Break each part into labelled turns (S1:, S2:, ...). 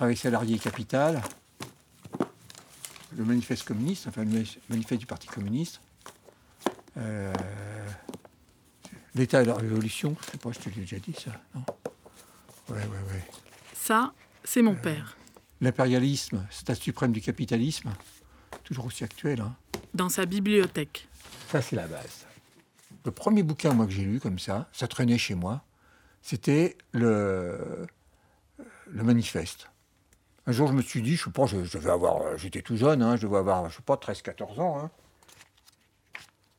S1: Travail salarié capital, le manifeste communiste, enfin le manifeste du Parti communiste, euh, l'État et la Révolution, je sais pas, je te l'ai déjà dit ça, non? Ouais, ouais, ouais.
S2: Ça, c'est mon père.
S1: L'impérialisme, stade suprême du capitalisme, toujours aussi actuel. Hein.
S2: Dans sa bibliothèque.
S1: Ça, c'est la base. Le premier bouquin, moi, que j'ai lu comme ça, ça traînait chez moi, c'était le, le manifeste. Un jour, je me suis dit, je sais pas, avoir, j'étais tout jeune, hein, je devais avoir, je sais pas, 13-14 ans. Hein.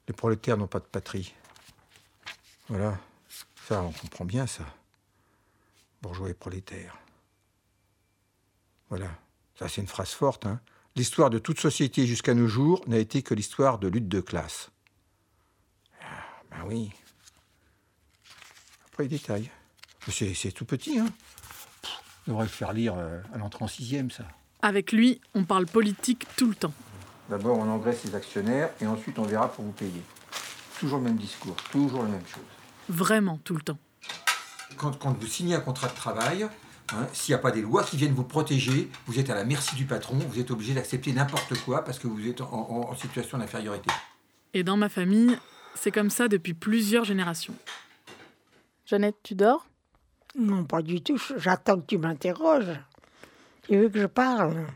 S1: Les prolétaires n'ont pas de patrie. Voilà, ça, on comprend bien ça. Bourgeois et prolétaires. Voilà, ça c'est une phrase forte. Hein. L'histoire de toute société jusqu'à nos jours n'a été que l'histoire de lutte de classe. Ah, ben oui. Après, les détails. C'est tout petit, hein. On devrait le faire lire euh, à l'entrée en sixième, ça.
S2: Avec lui, on parle politique tout le temps.
S1: D'abord, on engraisse les actionnaires et ensuite, on verra pour vous payer. Toujours le même discours, toujours la même chose.
S2: Vraiment, tout le temps.
S1: Quand, quand vous signez un contrat de travail, Hein, s'il n'y a pas des lois qui viennent vous protéger, vous êtes à la merci du patron, vous êtes obligé d'accepter n'importe quoi parce que vous êtes en, situation d'infériorité.
S2: Et dans ma famille, c'est comme ça depuis plusieurs générations. Jeannette, tu dors?
S3: Non, pas du tout. J'attends que tu m'interroges. Tu veux que je parle?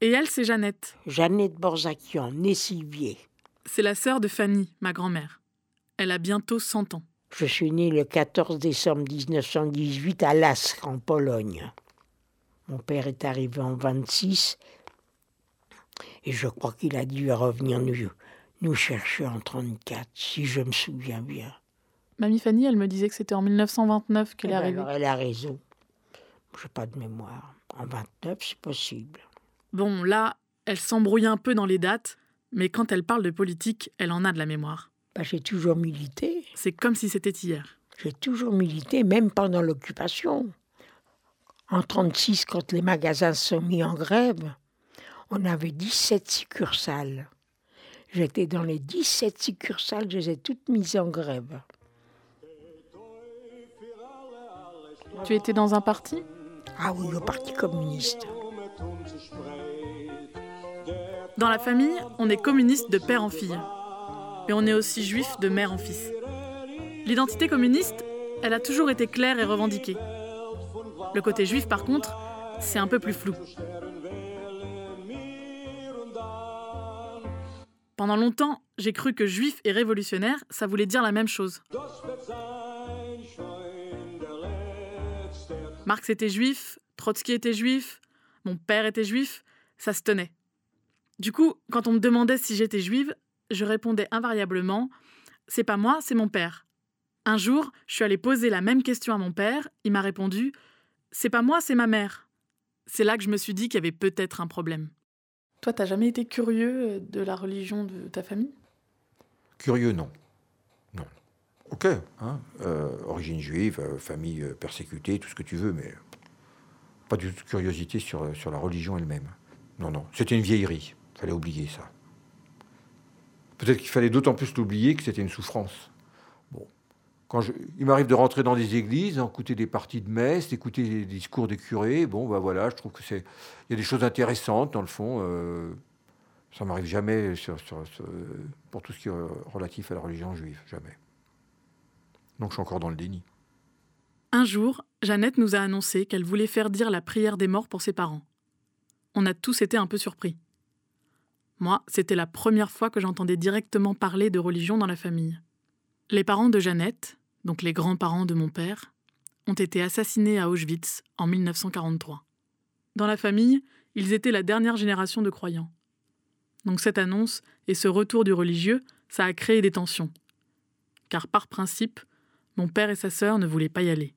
S2: Et elle, c'est Jeannette.
S3: Jeannette Borzakian, née Sylvier.
S2: C'est la sœur de Fanny, ma grand-mère. Elle a bientôt 100 ans.
S3: Je suis né le 14 décembre 1918 à Lask, en Pologne. Mon père est arrivé en 26 et je crois qu'il a dû revenir nous, nous chercher en 34, si je me souviens bien.
S2: Mamie Fanny, elle me disait que c'était en 1929 qu'elle est eh ben arrivée.
S3: elle a raison. Je n'ai pas de mémoire. En 29, c'est possible.
S2: Bon, là, elle s'embrouille un peu dans les dates, mais quand elle parle de politique, elle en a de la mémoire.
S3: Bah, j'ai toujours milité.
S2: C'est comme si c'était hier.
S3: J'ai toujours milité, même pendant l'occupation. En 1936, quand les magasins se sont mis en grève, on avait 17 succursales. J'étais dans les 17 succursales, je les ai toutes mises en grève.
S2: Tu étais dans un parti?
S3: Ah oui, le Parti communiste.
S2: Dans la famille, on est communiste de père en fille mais on est aussi juif de mère en fils. L'identité communiste, elle a toujours été claire et revendiquée. Le côté juif, par contre, c'est un peu plus flou. Pendant longtemps, j'ai cru que juif et révolutionnaire, ça voulait dire la même chose. Marx était juif, Trotsky était juif, mon père était juif, ça se tenait. Du coup, quand on me demandait si j'étais juive, je répondais invariablement C'est pas moi, c'est mon père. Un jour, je suis allée poser la même question à mon père, il m'a répondu C'est pas moi, c'est ma mère. C'est là que je me suis dit qu'il y avait peut-être un problème. Toi, t'as jamais été curieux euh, de la religion de ta famille?
S1: Curieux, non. Non. Ok, hein, euh, origine juive, euh, famille persécutée, tout ce que tu veux, mais pas du tout de curiosité sur, sur la religion elle-même. Non, non, c'était une vieillerie. Fallait oublier ça. Peut-être qu'il fallait d'autant plus l'oublier que c'était une souffrance. Bon. Quand je, il m'arrive de rentrer dans des églises, écouter des parties de messe, écouter des discours des curés. Bon, ben voilà, je trouve que c'est, il y a des choses intéressantes dans le fond. Euh, ça m'arrive jamais pour tout ce qui est relatif à la religion juive, jamais. Donc je suis encore dans le déni.
S2: Un jour, Jeannette nous a annoncé qu'elle voulait faire dire la prière des morts pour ses parents. On a tous été un peu surpris. Moi, c'était la première fois que j'entendais directement parler de religion dans la famille. Les parents de Jeannette, donc les grands-parents de mon père, ont été assassinés à Auschwitz en 1943. Dans la famille, ils étaient la dernière génération de croyants. Donc cette annonce et ce retour du religieux, ça a créé des tensions. Car par principe, mon père et sa sœur ne voulaient pas y aller.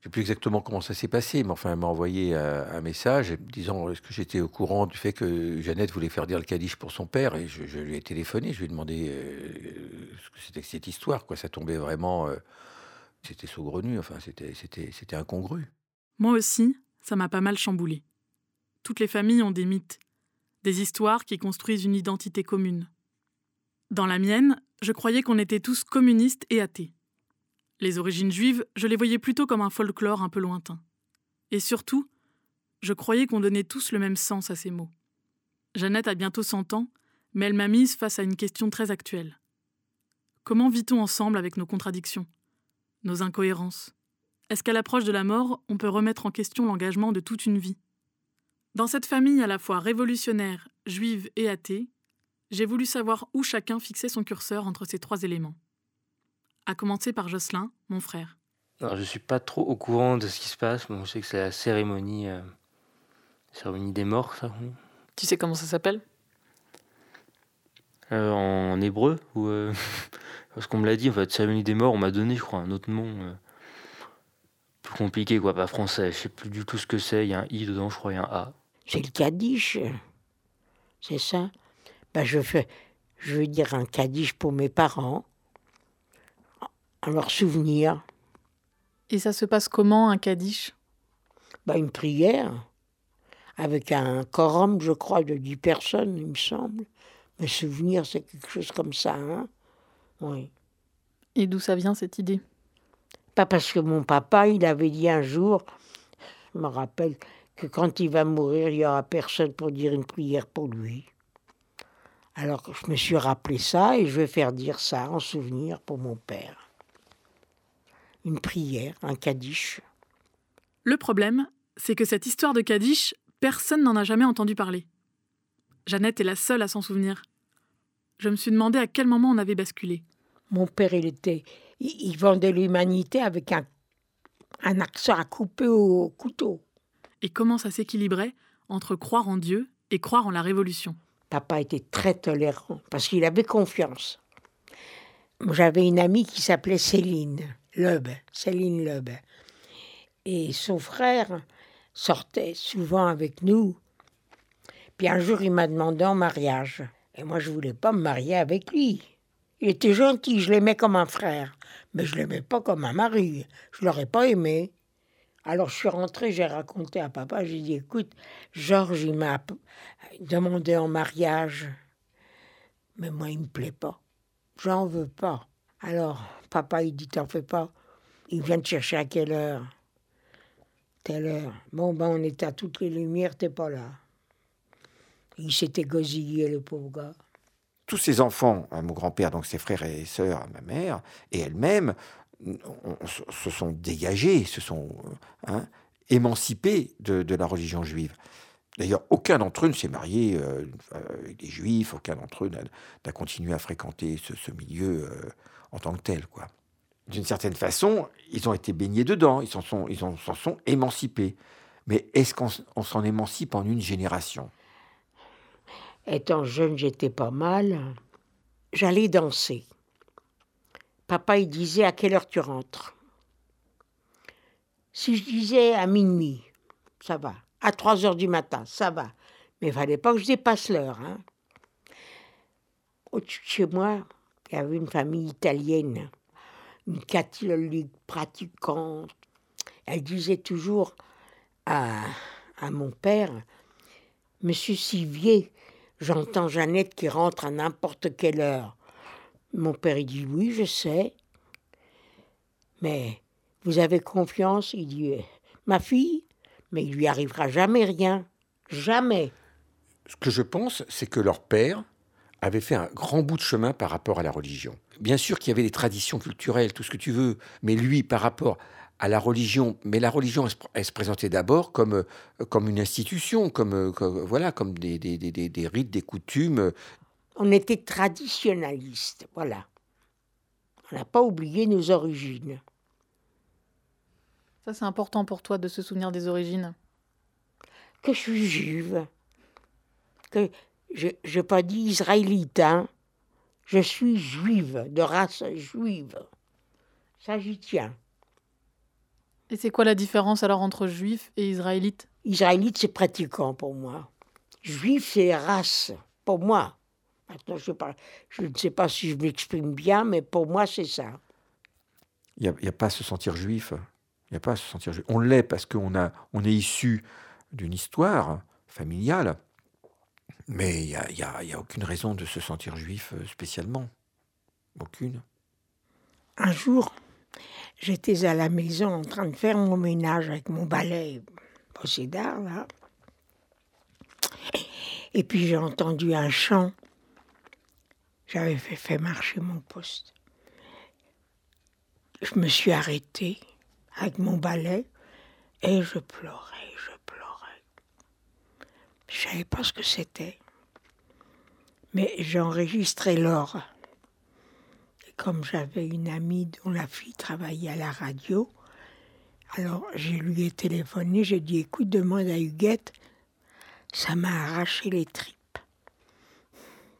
S1: Je ne sais plus exactement comment ça s'est passé, mais enfin, elle m'a envoyé euh, un, message disant est-ce que j'étais au courant du fait que Jeannette voulait faire dire le Kaddish pour son père? Et je, lui ai téléphoné, je lui ai demandé euh, ce que c'était que cette histoire. Quoi. Ça tombait vraiment. Euh, c'était saugrenu, enfin, c'était incongru.
S2: Moi aussi, ça m'a pas mal chamboulé. Toutes les familles ont des mythes, des histoires qui construisent une identité commune. Dans la mienne, je croyais qu'on était tous communistes et athées. Les origines juives, je les voyais plutôt comme un folklore un peu lointain. Et surtout, je croyais qu'on donnait tous le même sens à ces mots. Jeannette a bientôt 100 ans, mais elle m'a mise face à une question très actuelle. Comment vit-on ensemble avec nos contradictions, nos incohérences? Est-ce qu'à l'approche de la mort, on peut remettre en question l'engagement de toute une vie? Dans cette famille à la fois révolutionnaire, juive et athée, j'ai voulu savoir où chacun fixait son curseur entre ces trois éléments. À commencer par Jocelyn, mon frère.
S4: Alors, je suis pas trop au courant de ce qui se passe. Bon, je sais que c'est la cérémonie, euh, cérémonie des morts, ça.
S2: Tu sais comment ça s'appelle?
S4: Euh, en hébreu ou euh, parce qu'on me l'a dit en fait cérémonie des morts on m'a donné je crois un autre nom euh, plus compliqué quoi pas français je sais plus du tout ce que c'est il y a un i dedans je crois il y a un a
S3: C'est le Kaddish. C'est ça? Ben, je, fais, je veux dire un Kaddish pour mes parents, en leur souvenir.
S2: Et ça se passe comment un Kaddish?
S3: Ben, une prière, avec un quorum, je crois, de 10 personnes, il me semble. Mes souvenirs, c'est quelque chose comme ça. Hein oui.
S2: Et d'où ça vient cette idée?
S3: Pas parce que mon papa, il avait dit un jour, je me rappelle, que quand il va mourir, il n'y aura personne pour dire une prière pour lui. Alors je me suis rappelé ça et je vais faire dire ça en souvenir pour mon père. Une prière, un Kaddish.
S2: Le problème, c'est que cette histoire de Kaddish, personne n'en a jamais entendu parler. Jeannette est la seule à s'en souvenir. Je me suis demandé à quel moment on avait basculé.
S3: Mon père, il était. Il, il vendait l'humanité avec un, un accent à couper au couteau.
S2: Et comment ça s'équilibrait entre croire en Dieu et croire en la révolution?
S3: Papa était très tolérant parce qu'il avait confiance. J'avais une amie qui s'appelait Céline Loeb, Céline Loeb. Et son frère sortait souvent avec nous. Puis un jour, il m'a demandé en mariage. Et moi, je voulais pas me marier avec lui. Il était gentil, je l'aimais comme un frère. Mais je l'aimais pas comme un mari. Je l'aurais pas aimé. Alors je suis rentrée, j'ai raconté à papa, j'ai dit, écoute, Georges, il m'a demandé en mariage. Mais moi, il me plaît pas. J'en veux pas. Alors, papa, il dit, t'en fais pas. Il vient te chercher à quelle heure? Telle heure. Bon, ben, on était à toutes les lumières, t'es pas là. Il s'était gosillé, le pauvre gars.
S1: Tous ces enfants, hein, mon grand-père, donc ses frères et sœurs, ma mère, et elle-même, se sont dégagés, se sont euh, hein, émancipés de, la religion juive. D'ailleurs, aucun d'entre eux ne s'est marié euh, avec des juifs, aucun d'entre eux n'a continué à fréquenter ce, ce milieu euh, en tant que tel. quoi. D'une certaine façon, ils ont été baignés dedans, ils s'en sont, ils en- s'en sont émancipés. Mais est-ce qu'on s'en émancipe en une génération?
S3: Étant jeune, j'étais pas mal. J'allais danser. Papa, il disait à quelle heure tu rentres? Si je disais à minuit, ça va. À 3 heures du matin, ça va. Mais il fallait pas que je dépasse l'heure. Hein. Au-dessus de chez moi, y avait une famille italienne, une catholique pratiquante. Elle disait toujours à, à mon père, Monsieur Sivier, j'entends Jeannette qui rentre à n'importe quelle heure. Mon père, il dit oui, je sais. Mais vous avez confiance? Il dit ma fille, mais il lui arrivera jamais rien. Jamais.
S1: Ce que je pense, c'est que leur père avait fait un grand bout de chemin par rapport à la religion. Bien sûr qu'il y avait des traditions culturelles, tout ce que tu veux, mais lui, par rapport à la religion, mais la religion, elle se, elle se présentait d'abord comme, euh, comme une institution, comme, euh, comme- voilà, comme des, des, des- des- des rites, des coutumes.
S3: On était traditionnalistes, voilà. On n'a pas oublié nos origines.
S2: Ça, c'est important pour toi de se souvenir des origines?
S3: Que je suis juive. Que je n'ai pas dit israélite, hein. Je suis juive, de race juive. Ça, j'y tiens.
S2: Et c'est quoi la différence alors entre juif et israélite?
S3: Israélite, c'est pratiquant pour moi. Juif, c'est race, pour moi. Maintenant, je, parle- je ne sais pas si je m'exprime bien, mais pour moi, c'est ça.
S1: Il n'y a, il y a pas à se sentir juif. Il n'y a pas à se sentir juif. On l'est parce qu'on a, on est issu d'une histoire familiale, mais il n'y a, a- aucune raison de se sentir juif euh, spécialement. Aucune.
S3: Un jour, j'étais à la maison en train de faire mon ménage avec mon balai bossé d'art, là. Et puis j'ai entendu un chant. J'avais fait, fait marcher mon poste. Je me suis arrêtée avec mon balai et je pleurais. Je savais pas ce que c'était. Mais j'enregistrais l'or. Et comme j'avais une amie dont la fille travaillait à la radio, alors je lui ai téléphoné, j'ai dit écoute, demande à Huguette, ça m'a arraché les tripes.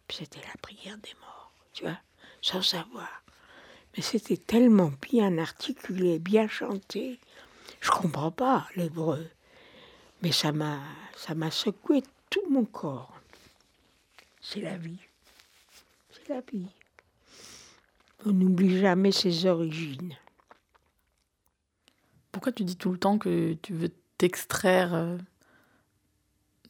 S3: C'était la prière des morts, tu vois, sans savoir. Mais c'était tellement bien articulé, bien chanté. Je comprends pas l'hébreu, mais ça m'a, ça m'a secoué tout mon corps. C'est la vie. C'est la vie. On n'oublie jamais ses origines.
S2: Pourquoi tu dis tout le temps que tu veux t'extraire euh,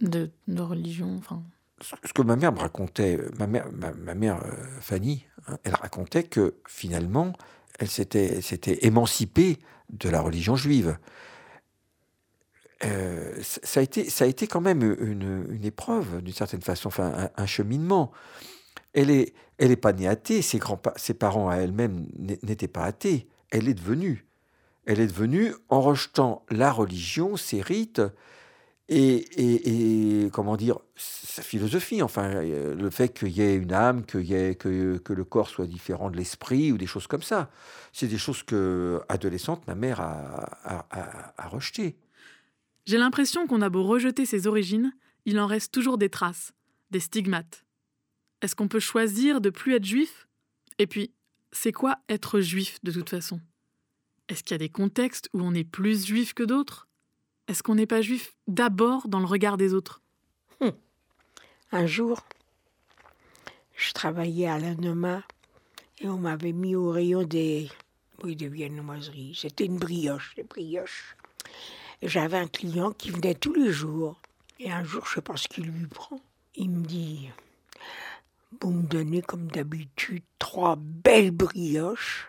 S2: de, de religion enfin...
S1: Ce que ma mère me racontait, ma mère, ma, mère euh, Fanny, hein, elle racontait que finalement, elle s'était, s'était émancipée de la religion juive. Euh, ça, a été, ça a été quand même une, épreuve, d'une certaine façon, enfin un, cheminement. Elle n'est elle est pas née athée, ses, grands, ses parents à elle-même n'étaient pas athées. Elle est devenue. Elle est devenue en rejetant la religion, ses rites, et, comment dire, sa philosophie, enfin, euh, le fait qu'il y ait une âme, que, y ait, que, que, le corps soit différent de l'esprit, ou des choses comme ça. C'est des choses que, adolescente, ma mère a, a, a, rejetées.
S2: J'ai l'impression qu'on a beau rejeter ses origines, il en reste toujours des traces, des stigmates. Est-ce qu'on peut choisir de plus être juif? Et puis, c'est quoi être juif de toute façon? Est-ce qu'il y a des contextes où on est plus juif que d'autres? Est-ce qu'on n'est pas juif d'abord dans le regard des autres?
S3: Hum. Un jour, je travaillais à l'anoma et on m'avait mis au rayon des, oui, des viennoiseries. C'était une brioche, des brioches. J'avais un client qui venait tous les jours. Et un jour, je sais pas ce qu'il lui prend. Il me dit Vous me donnez comme d'habitude trois belles brioches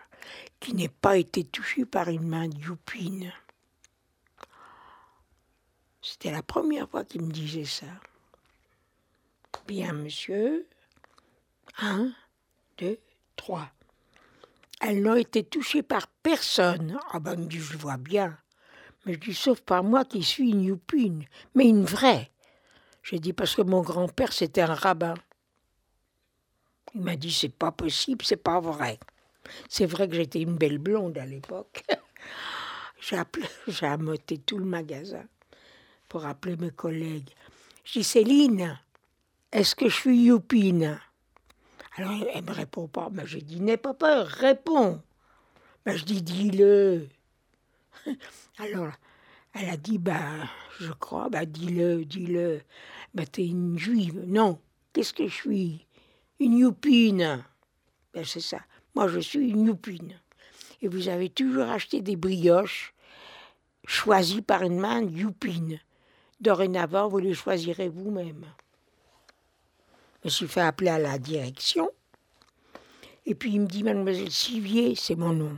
S3: qui n'aient pas été touchées par une main de youpine. C'était la première fois qu'il me disait ça. Bien, monsieur. Un, deux, trois. Elles n'ont été touchées par personne. Ah ben, je vois bien. Mais je dis, sauf par moi qui suis une youpine, mais une vraie. J'ai dit, parce que mon grand-père, c'était un rabbin. Il m'a dit, c'est pas possible, c'est pas vrai. C'est vrai que j'étais une belle blonde à l'époque. j'ai, j'ai amoté tout le magasin pour appeler mes collègues. Je dis Céline, est-ce que je suis youpine Alors elle me répond pas. Mais je dis n'aie pas peur, réponds. Mais je dis dis-le. Alors elle a dit bah je crois, bah dis-le, dis-le. Bah t'es une juive. Non, qu'est-ce que je suis? Une youpine. Ben c'est ça. Moi je suis une youpine. Et vous avez toujours acheté des brioches choisies par une main youpine. Dorénavant, vous les choisirez vous-même. Je me suis fait appeler à la direction. Et puis il me dit, Mademoiselle Sivier, c'est mon nom.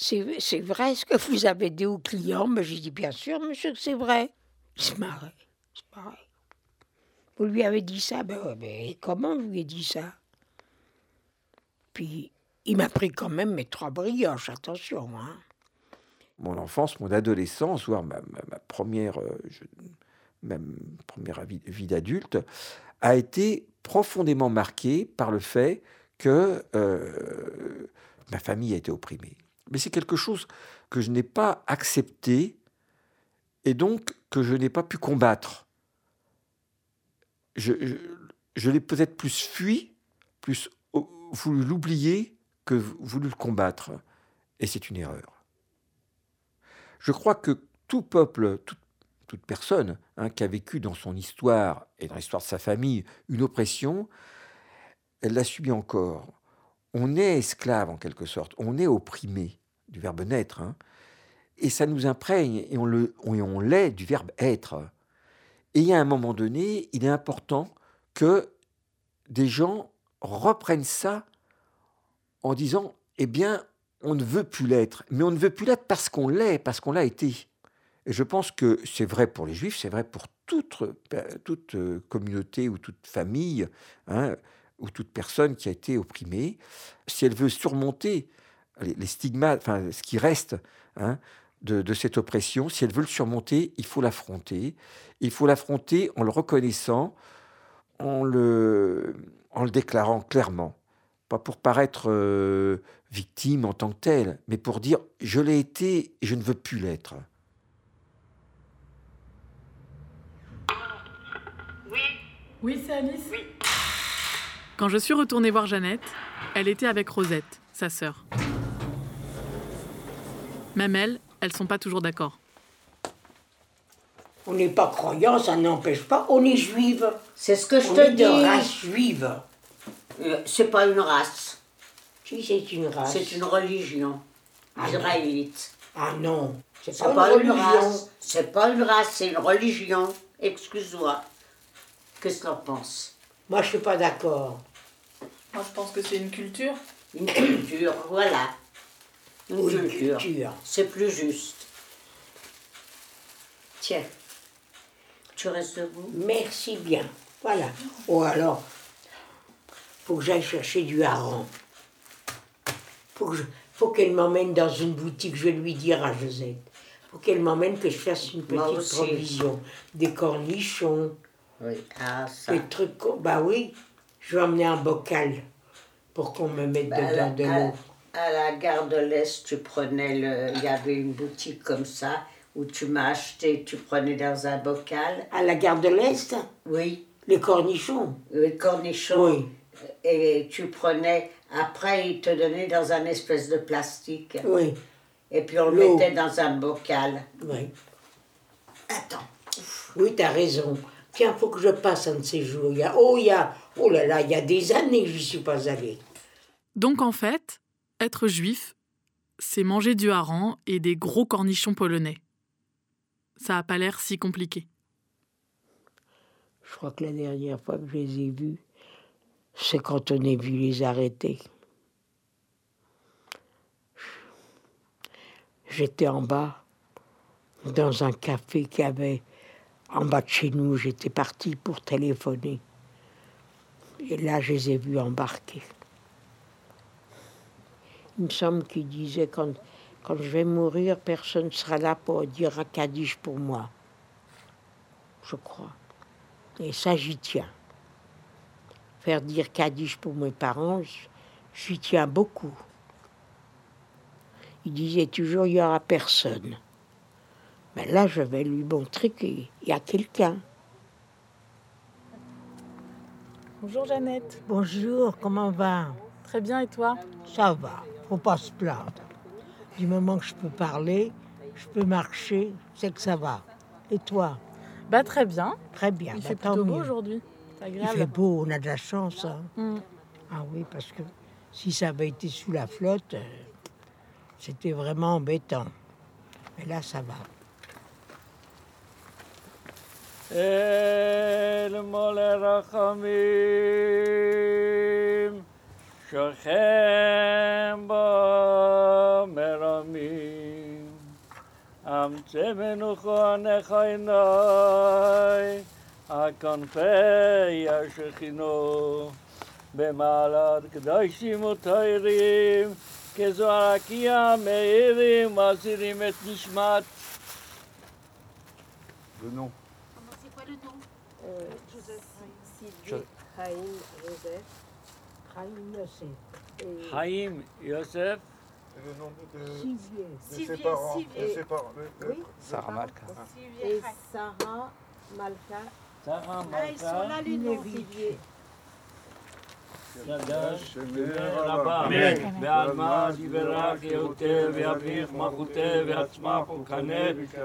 S3: C'est vrai ce que vous avez dit aux clients Mais j'ai dit, bien sûr, monsieur, que c'est vrai. C'est marrant, c'est pareil. Vous lui avez dit ça? Ben, ben comment vous lui avez dit ça? Puis il m'a pris quand même mes trois brioches, attention. Hein
S1: mon enfance, mon adolescence, voire ma, première, euh, première vie, d'adulte, a été profondément marquée par le fait que euh, ma famille a été opprimée. Mais c'est quelque chose que je n'ai pas accepté et donc que je n'ai pas pu combattre. Je, l'ai peut-être plus fui, plus voulu l'oublier que voulu le combattre. Et c'est une erreur. Je crois que tout peuple, toute, personne hein, qui a vécu dans son histoire et dans l'histoire de sa famille une oppression, elle l'a subie encore. On est esclave en quelque sorte, on est opprimé du verbe naître, hein. et ça nous imprègne et on, le, l'est du verbe être. Et a un moment donné, il est important que des gens reprennent ça en disant, eh bien, on ne veut plus l'être, mais on ne veut plus l'être parce qu'on l'est, parce qu'on l'a été. Et je pense que c'est vrai pour les juifs, c'est vrai pour toute, toute communauté ou toute famille, hein, ou toute personne qui a été opprimée, si elle veut surmonter les, stigmates, enfin ce qui reste hein, de, cette oppression, si elle veut le surmonter, il faut l'affronter. Il faut l'affronter en le reconnaissant, en le, en le déclarant clairement. Pas pour paraître euh, victime en tant que telle, mais pour dire je l'ai été et je ne veux plus l'être.
S2: Oui. Oui, c'est Alice. Oui. Quand je suis retournée voir Jeannette, elle était avec Rosette, sa sœur. Même elles, elles sont pas toujours d'accord.
S3: On n'est pas croyant, ça n'empêche pas. On est juive.
S5: C'est ce que je te dis.
S3: de race juive.
S5: Euh, c'est pas une race.
S3: Si, c'est une race.
S5: C'est une religion ah israélite.
S3: Ah non,
S5: c'est pas, une, race. C'est pas une race, c'est une religion. Excuse-moi. Qu'est-ce que tu en penses?
S3: Moi, je suis pas d'accord.
S2: Moi, je pense que c'est une culture.
S5: Une culture, voilà. Une, culture. C'est plus juste. Tiens. Tu restes debout
S3: Merci bien. Voilà. Oh alors, faut que j'aille chercher du hareng. Faut faut qu'elle m'emmène dans une boutique. Je vais lui dire à Josette. Faut qu'elle m'emmène que je fasse une petite provision. Des cornichons.
S5: Oui, ah, ça.
S3: Des trucs. Bah oui. Je vais emmener un bocal pour qu'on me mette bah, dedans de l'eau.
S5: À la gare de l'Est, tu prenais le. Il y avait une boutique comme ça où tu m'as acheté, tu prenais dans un bocal.
S3: À la gare de l'Est?
S5: Oui.
S3: Les cornichons
S5: Les cornichons. Oui. Et tu prenais. Après, ils te donnaient dans un espèce de plastique.
S3: Oui.
S5: Et puis on le mettait dans un bocal.
S3: Oui.
S5: Attends.
S3: Oui, tu as raison. Tiens, faut que je passe un de ces jours. Il y a, oh, il y a, oh là là, il y a des années que je suis pas allée.
S2: Donc en fait, être juif, c'est manger du hareng et des gros cornichons polonais. Ça n'a pas l'air si compliqué.
S3: Je crois que la dernière fois que je les ai vus, c'est quand on est vu les arrêter. J'étais en bas, dans un café qui avait en bas de chez nous, j'étais parti pour téléphoner. Et là, je les ai vus embarquer. Il me semble qu'il disait quand, je vais mourir, personne ne sera là pour dire un Kaddish pour moi. Je crois. Et ça, j'y tiens. Faire dire Kaddish pour mes parents, j'y tiens beaucoup. Il disait toujours il n'y aura personne. Mais là, je vais lui montrer qu'il y a quelqu'un.
S2: Bonjour Jeannette.
S3: Bonjour, comment va?
S2: Très bien, et toi?
S3: Ça va, faut pas se plaindre. Du moment que je peux parler, je peux marcher, c'est que ça va. Et toi?
S2: Bah très bien.
S3: Très bien.
S2: Il
S3: bah,
S2: fait plutôt beau aujourd'hui.
S3: Il fait beau, on a de la chance. Hein.
S2: Mm.
S3: Ah oui, parce que si ça avait été sous la flotte, euh, c'était vraiment embêtant. Mais là, ça va.
S6: אל מולי רחמים, שוכן בו מרמים. אמצא מנוחו ענך עיני הכנפי השכינו, במעלת קדשים ותיירים, כזוהר הקיע מאירים, מזהירים את נשמת.
S7: ונו.
S3: Haïm Joseph. Haïm Yosef.
S6: Haïm Yosef.
S7: Le nom de, ses parents. De ses parents.
S3: Oui.
S4: Sarah Malka.
S3: Et Sarah Malka.
S6: Sarah
S3: Ah, ils sont là,
S6: Malka.
S3: les noms,
S6: ועל מה יברך יוטה ויביך מלכותה ועצמה פולקנה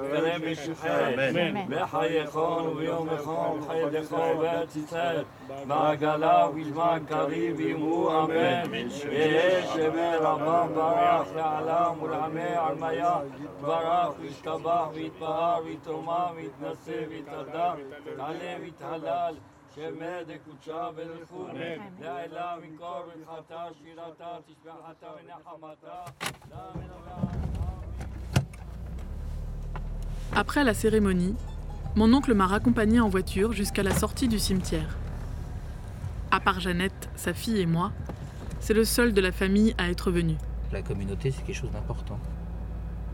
S6: ורמש יחד וחייכון וביומכון חיידכון וארץ ישראל. ועגלה ובשמן קריב אמרו אמן. ויהיה שמי רבם ברח לעלם ולעמי עלמיה. ברח וישתבח ויתבהר ויתרומם ויתנשא ויתהדר ויתעלה שמא דקודשה ברכו, לאלה מקור ברכתה, שירתה, תשבחתה ונחמתה.
S2: Après la cérémonie, Mon oncle m'a raccompagné en voiture jusqu'à la sortie du cimetière. À part Jeannette, sa fille et moi, c'est le seul de la famille à être venu.
S8: La communauté, c'est quelque chose d'important.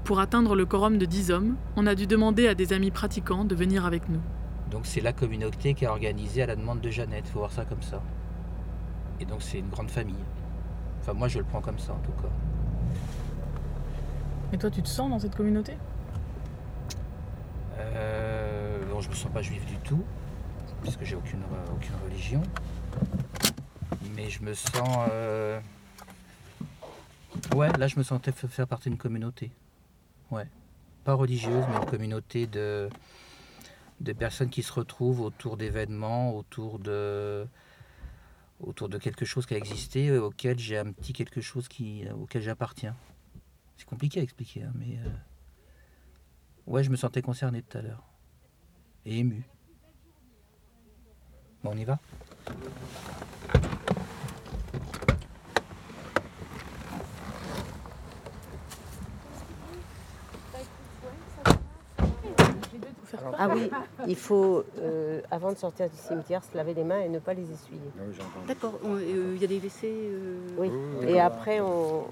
S2: Pour atteindre le quorum de 10 hommes, on a dû demander à des amis pratiquants de venir avec nous.
S8: Donc c'est la communauté qui a organisé à la demande de Jeannette, il faut voir ça comme ça. Et donc c'est une grande famille. Enfin moi je le prends comme ça en tout cas.
S2: Et toi, tu te sens dans cette communauté?
S8: Euh, bon, je me sens pas juif du tout, puisque j'ai aucune, euh, aucune religion. Mais je me sens... euh, Ouais, là je me sentais fa- faire partie d'une communauté. Ouais. Pas religieuse, mais une communauté de, de personnes qui se retrouvent autour d'événements, autour de autour de quelque chose qui a existé, et auquel j'ai un petit quelque chose qui, auquel j'appartiens. C'est compliqué à expliquer, hein, mais... euh, Ouais, je me sentais concerné tout à l'heure. Et ému. Bon, on y va?
S9: Ah oui, il faut, euh, avant de sortir du cimetière, se laver les mains et ne pas les essuyer.
S10: D'accord, il y a des WC. euh,
S9: Oui. Et après, on,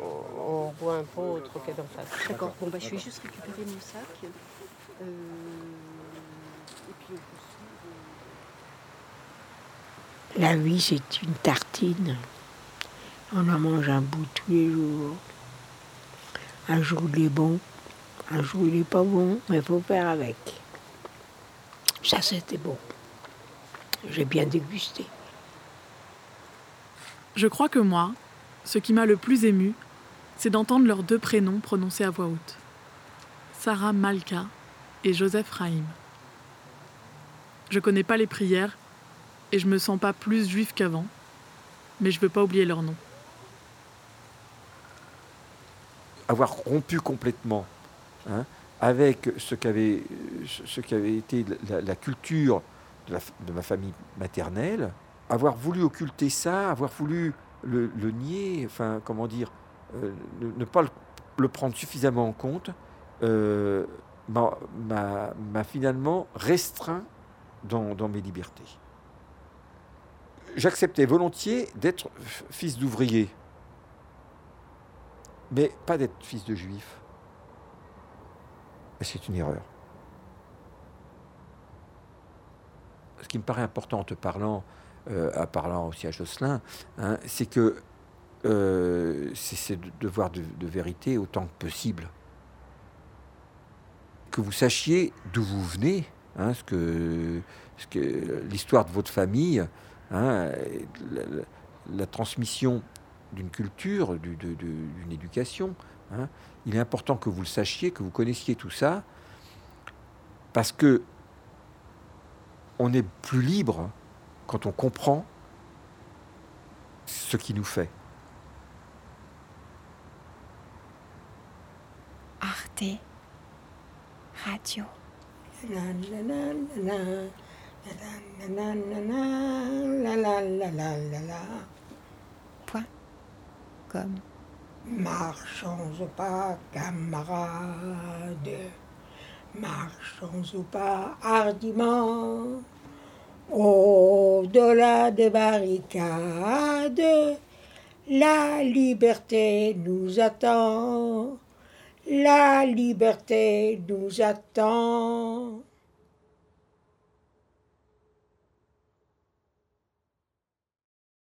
S9: on boit un pot au troquet d'en face.
S10: D'accord, bon, bah, je vais juste récupérer mon sac. Euh, et puis on peut suivre.
S3: La vie, c'est une tartine. On en mange un bout tous les jours. Un jour, il est bon. Un jour, il n'est pas bon, mais il faut faire avec. Ça, c'était bon. J'ai bien dégusté.
S2: Je crois que moi, ce qui m'a le plus ému, c'est d'entendre leurs deux prénoms prononcés à voix haute. Sarah Malka et Joseph Rahim. Je connais pas les prières et je me sens pas plus juif qu'avant, mais je veux pas oublier leur nom.
S1: avoir rompu complètement hein, avec ce qu'avait, ce été la, culture de, ma famille maternelle, avoir voulu occulter ça, avoir voulu le, nier, enfin, comment dire, euh, ne, pas le, prendre suffisamment en compte, euh, m'a, finalement restreint dans, dans mes libertés. J'acceptais volontiers d'être fils d'ouvrier, mais pas d'être fils de juif. C'est une erreur. Ce qui me paraît important en te parlant, euh, en parlant aussi à Jocelyn, hein, c'est que euh, c'est de devoir de, vérité autant que possible. Que vous sachiez d'où vous venez, hein, ce que, l'histoire de votre famille, hein, la, transmission d'une culture, d'une éducation. Hein. Il est important que vous le sachiez, que vous connaissiez tout ça, parce que on est plus libre quand on comprend ce qui nous fait.
S11: Arte Radio.
S3: Marchons au pas, camarades, marchons au pas hardiment, au-delà des barricades, la liberté nous attend, la liberté nous attend.